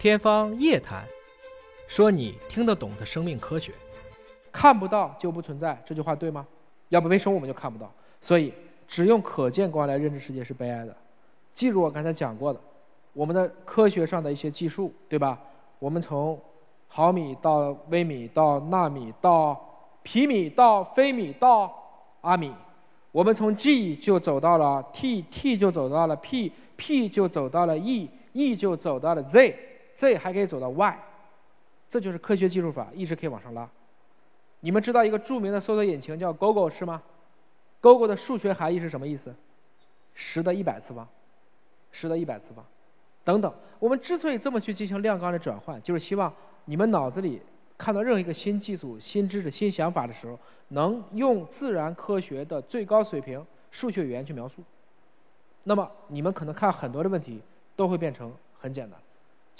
天方夜谭，说你听得懂的生命科学。看不到就不存在，这句话对吗？要不为什么我们就看不到？所以只用可见光来认知世界是悲哀的。记住我刚才讲过的，我们的科学上的一些技术，对吧？我们从毫米到微米到纳米到皮米到非米到阿米，我们从 G 就走到了 T，T 就走到了 P，P 就走到了 E，E 就走到了 Z Z，Z 还可以走到 Y，这就是科学技术法，一直可以往上拉。你们知道一个著名的搜索引擎叫 Google 是吗？Google 的数学含义是什么意思？十的一百次方，十的一百次方，等等。我们之所以这么去进行量纲的转换，就是希望你们脑子里看到任何一个新技术、新知识、新想法的时候，能用自然科学的最高水平数学语言去描述。那么你们可能看很多的问题都会变成很简单，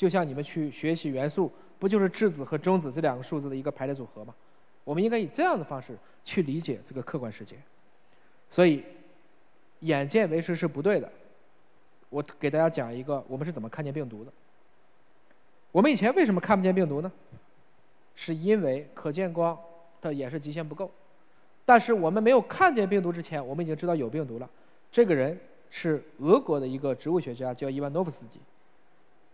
就像你们去学习元素，不就是质子和中子这两个数字的一个排列组合吗？我们应该以这样的方式去理解这个客观世界，所以眼见为实是不对的。我给大家讲一个，我们是怎么看见病毒的。我们以前为什么看不见病毒呢？是因为可见光的演示极限不够。但是我们没有看见病毒之前，我们已经知道有病毒了。这个人是俄国的一个植物学家，叫伊万诺夫斯基。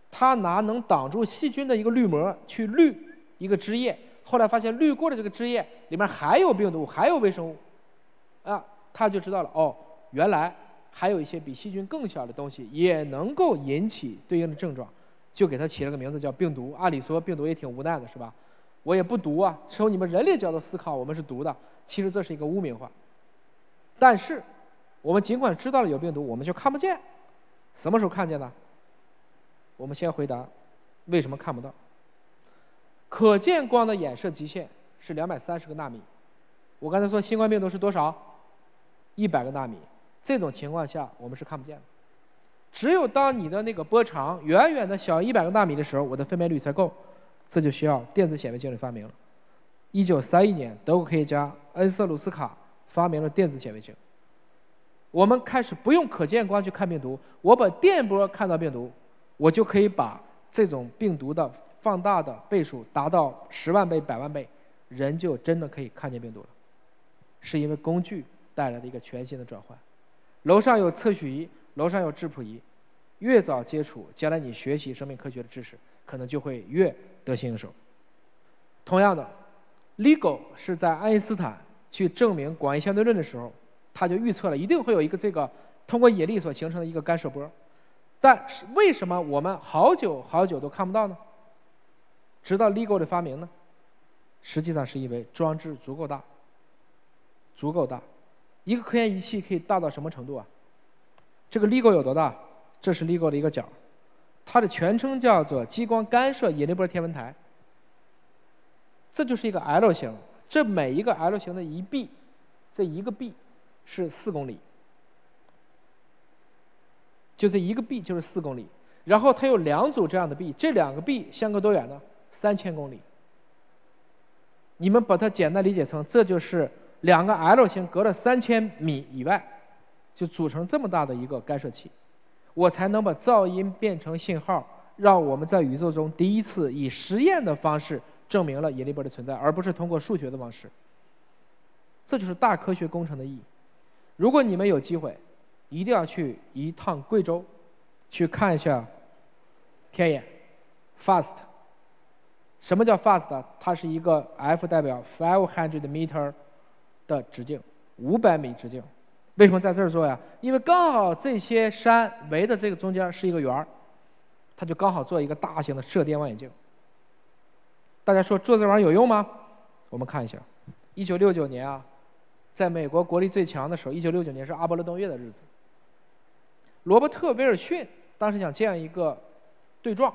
他拿能挡住细菌的一个滤膜去滤一个汁液。后来发现滤过的这个汁液里面还有病毒，还有微生物，啊，他就知道了哦，原来还有一些比细菌更小的东西也能够引起对应的症状，就给他起了个名字叫病毒。按理说病毒也挺无奈的是吧？我也不毒啊，从你们人类角度思考，我们是毒的，其实这是一个污名化。但是我们尽管知道了有病毒，我们却看不见。什么时候看见的？我们先回答，为什么看不到？可见光的衍射极限是两百三十个纳米。我刚才说新冠病毒是多少？一百个纳米。这种情况下我们是看不见的。只有当你的那个波长远远的小一百个纳米的时候，我的分辨率才够。这就需要电子显微镜的发明了。一九三一年，德国科学家恩瑟鲁斯卡发明了电子显微镜。我们开始不用可见光去看病毒，我把电波看到病毒，我就可以把这种病毒的。放大的倍数达到十万倍、百万倍，人就真的可以看见病毒了，是因为工具带来的一个全新的转换。楼上有测序仪，楼上有质谱仪，越早接触，将来你学习生命科学的知识，可能就会越得心应手。同样的，LIGO 是在爱因斯坦去证明广义相对论的时候，他就预测了一定会有一个这个通过引力所形成的一个干涉波，但是为什么我们好久好久都看不到呢？直到 LIGO 的发明呢，实际上是因为装置足够大，足够大。一个科研仪器可以大到什么程度啊？这个 LIGO 有多大？这是 LIGO 的一个角，它的全称叫做激光干涉引力波天文台。这就是一个 L 型，这每一个 L 型的一臂，这一个臂是四公里，就这一个臂就是四公里。然后它有两组这样的臂，这两个臂相隔多远呢？三千公里，你们把它简单理解成，这就是两个 L 型隔了三千米以外，就组成这么大的一个干涉器，我才能把噪音变成信号，让我们在宇宙中第一次以实验的方式证明了引力波的存在，而不是通过数学的方式。这就是大科学工程的意义。如果你们有机会，一定要去一趟贵州，去看一下天眼，FAST。什么叫 fast？它是一个 F 代表 five hundred meter 的直径，五百米直径。为什么在这儿做呀？因为刚好这些山围的这个中间是一个圆儿，它就刚好做一个大型的射电望远镜。大家说做这玩意儿有用吗？我们看一下，一九六九年啊，在美国国力最强的时候，一九六九年是阿波罗登月的日子。罗伯特·威尔逊当时想建一个对撞。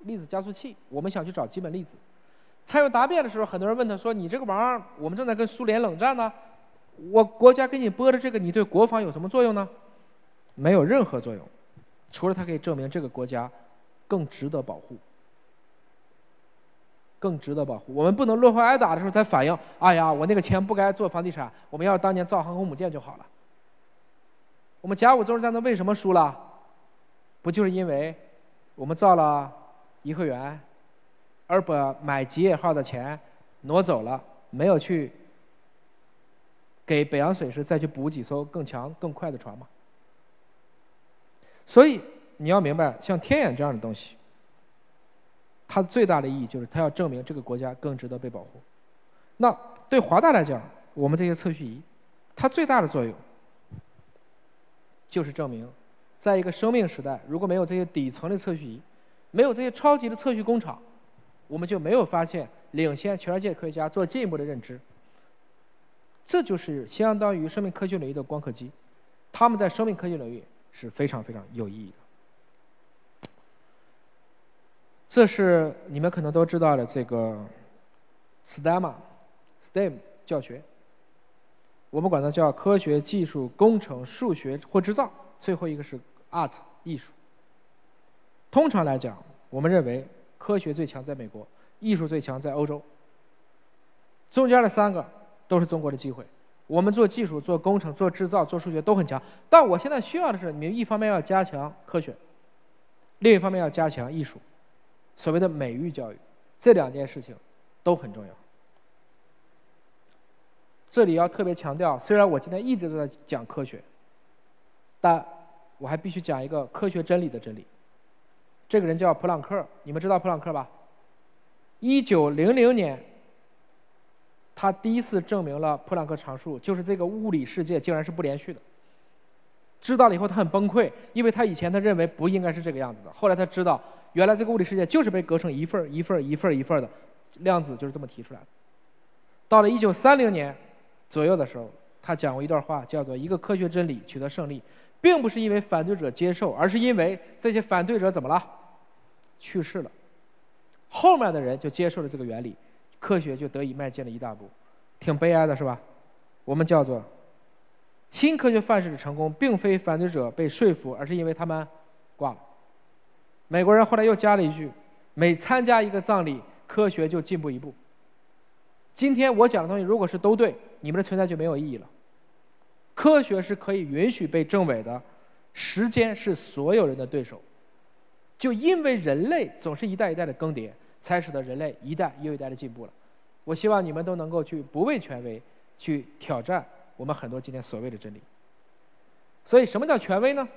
粒子加速器，我们想去找基本粒子。参与答辩的时候，很多人问他说：“你这个玩意儿，我们正在跟苏联冷战呢，我国家给你拨的这个，你对国防有什么作用呢？”没有任何作用，除了它可以证明这个国家更值得保护，更值得保护。我们不能落后挨打的时候才反应：“哎呀，我那个钱不该做房地产，我们要当年造航空母舰就好了。”我们甲午中日战争为什么输了？不就是因为我们造了？颐和园，而把买吉野号的钱挪走了，没有去给北洋水师再去补几艘更强更快的船吗？所以你要明白，像天眼这样的东西，它最大的意义就是它要证明这个国家更值得被保护。那对华大来讲，我们这些测序仪，它最大的作用就是证明，在一个生命时代，如果没有这些底层的测序仪，没有这些超级的测序工厂，我们就没有发现领先全世界科学家做进一步的认知。这就是相当于生命科学领域的光刻机，他们在生命科学领域是非常非常有意义的。这是你们可能都知道的这个 STEM，STEM 教学，我们管它叫科学、技术、工程、数学或制造，最后一个是 Art 艺术。通常来讲，我们认为科学最强在美国，艺术最强在欧洲。中间的三个都是中国的机会。我们做技术、做工程、做制造、做数学都很强，但我现在需要的是你们一方面要加强科学，另一方面要加强艺术，所谓的美育教育，这两件事情都很重要。这里要特别强调，虽然我今天一直都在讲科学，但我还必须讲一个科学真理的真理。这个人叫普朗克，你们知道普朗克吧？一九零零年，他第一次证明了普朗克常数，就是这个物理世界竟然是不连续的。知道了以后，他很崩溃，因为他以前他认为不应该是这个样子的。后来他知道，原来这个物理世界就是被隔成一份一份一份一份的，量子就是这么提出来的。到了一九三零年左右的时候，他讲过一段话，叫做“一个科学真理取得胜利”。并不是因为反对者接受，而是因为这些反对者怎么了？去世了。后面的人就接受了这个原理，科学就得以迈进了一大步。挺悲哀的是吧？我们叫做新科学范式的成功，并非反对者被说服，而是因为他们挂了。美国人后来又加了一句：每参加一个葬礼，科学就进步一步。今天我讲的东西，如果是都对，你们的存在就没有意义了。科学是可以允许被证伪的，时间是所有人的对手。就因为人类总是一代一代的更迭，才使得人类一代又一代的进步了。我希望你们都能够去不畏权威，去挑战我们很多今天所谓的真理。所以，什么叫权威呢？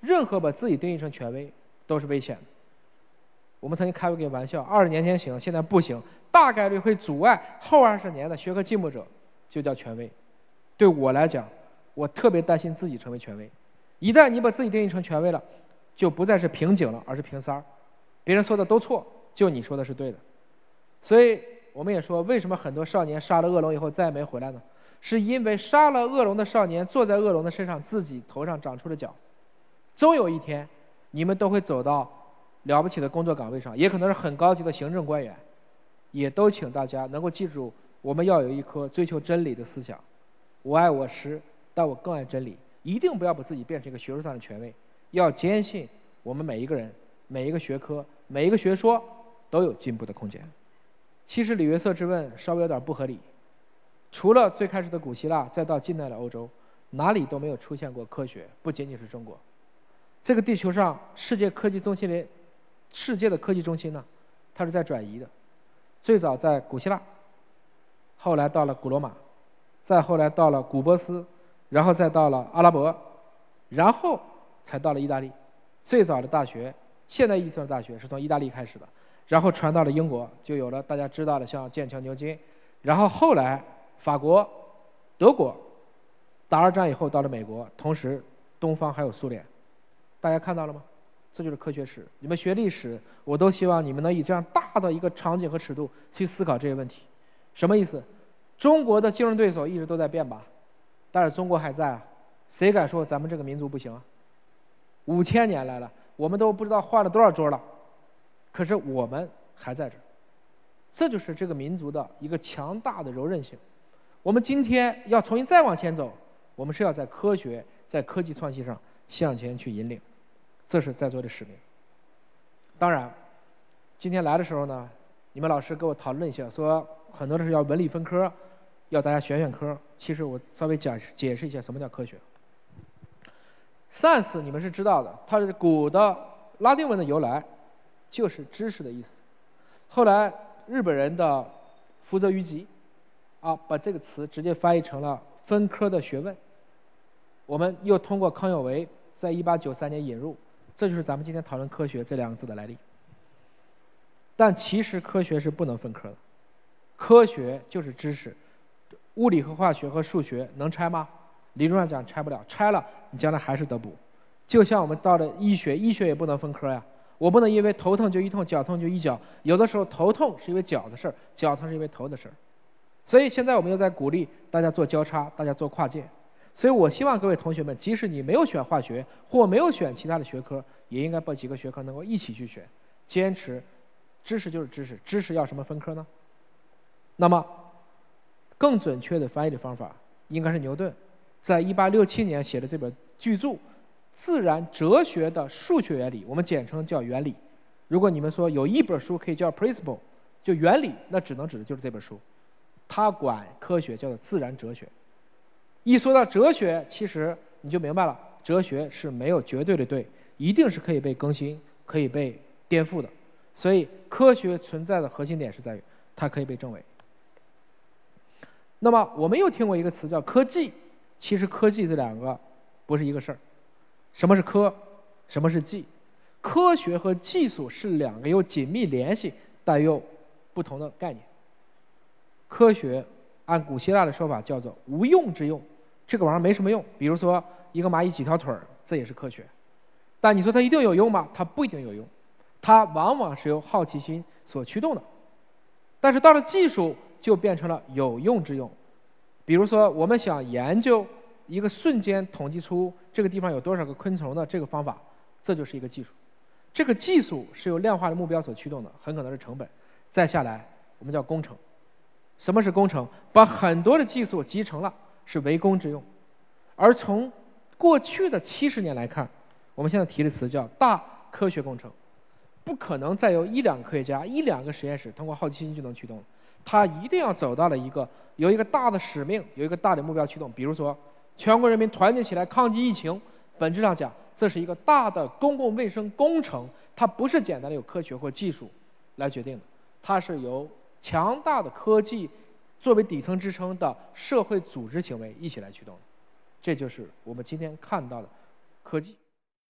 任何把自己定义成权威都是危险的。我们曾经开过一个玩笑：二十年前行，现在不行，大概率会阻碍后二十年的学科进步者，就叫权威。对我来讲，我特别担心自己成为权威。一旦你把自己定义成权威了，就不再是瓶颈了，而是瓶塞儿。别人说的都错，就你说的是对的。所以我们也说，为什么很多少年杀了恶龙以后再也没回来呢？是因为杀了恶龙的少年坐在恶龙的身上，自己头上长出了角。终有一天，你们都会走到了不起的工作岗位上，也可能是很高级的行政官员。也都请大家能够记住，我们要有一颗追求真理的思想。我爱我师，但我更爱真理。一定不要把自己变成一个学术上的权威，要坚信我们每一个人、每一个学科、每一个学说都有进步的空间。其实李约瑟之问稍微有点不合理。除了最开始的古希腊，再到近代的欧洲，哪里都没有出现过科学，不仅仅是中国。这个地球上世界科技中心的世界的科技中心呢，它是在转移的。最早在古希腊，后来到了古罗马。再后来到了古波斯，然后再到了阿拉伯，然后才到了意大利。最早的大学，现代意义上的大学是从意大利开始的，然后传到了英国，就有了大家知道的像剑桥、牛津。然后后来法国、德国，打二战以后到了美国，同时东方还有苏联。大家看到了吗？这就是科学史。你们学历史，我都希望你们能以这样大的一个场景和尺度去思考这些问题。什么意思？中国的竞争对手一直都在变吧，但是中国还在啊，谁敢说咱们这个民族不行啊？五千年来了，我们都不知道换了多少桌了，可是我们还在这儿，这就是这个民族的一个强大的柔韧性。我们今天要重新再往前走，我们是要在科学、在科技创新上向前去引领，这是在座的使命。当然，今天来的时候呢，你们老师跟我讨论一下，说很多的是要文理分科。要大家选选科，其实我稍微讲解释一下什么叫科学。science 你们是知道的，它是古的拉丁文的由来，就是知识的意思。后来日本人的福泽谕吉啊，把这个词直接翻译成了分科的学问。我们又通过康有为在一八九三年引入，这就是咱们今天讨论科学这两个字的来历。但其实科学是不能分科的，科学就是知识，物理和化学和数学能拆吗？理论上讲拆不了，拆了你将来还是得补。就像我们到了医学，医学也不能分科呀，我不能因为头痛就一痛，脚痛就一脚。有的时候头痛是因为脚的事儿，脚疼是因为头的事儿。所以现在我们又在鼓励大家做交叉，大家做跨界。所以我希望各位同学们，即使你没有选化学或没有选其他的学科，也应该把几个学科能够一起去选，坚持。知识就是知识，知识要什么分科呢？那么，更准确的翻译的方法应该是牛顿，在一八六七年写的这本巨著《自然哲学的数学原理》，我们简称叫原理。如果你们说有一本书可以叫 principle，就原理，那只能指的就是这本书。他管科学叫做自然哲学。一说到哲学，其实你就明白了，哲学是没有绝对的对，一定是可以被更新、可以被颠覆的。所以，科学存在的核心点是在于它可以被证伪。那么，我们又听过一个词叫科技，其实科技这两个不是一个事儿。什么是科？什么是技？科学和技术是两个有紧密联系但又不同的概念。科学按古希腊的说法叫做无用之用，这个玩意儿没什么用。比如说，一个蚂蚁几条腿儿，这也是科学。但你说它一定有用吗？它不一定有用。它往往是由好奇心所驱动的，但是到了技术就变成了有用之用。比如说，我们想研究一个瞬间统计出这个地方有多少个昆虫的这个方法，这就是一个技术。这个技术是由量化的目标所驱动的，很可能是成本。再下来，我们叫工程。什么是工程？把很多的技术集成了，是为工之用。而从过去的七十年来看，我们现在提的词叫大科学工程。不可能再由一两个科学家、一两个实验室通过好奇心就能驱动，他一定要走到了一个有一个大的使命、有一个大的目标驱动。比如说，全国人民团结起来抗击疫情，本质上讲，这是一个大的公共卫生工程，它不是简单的有科学或技术来决定的，它是由强大的科技作为底层支撑的社会组织行为一起来驱动的。这就是我们今天看到的科技。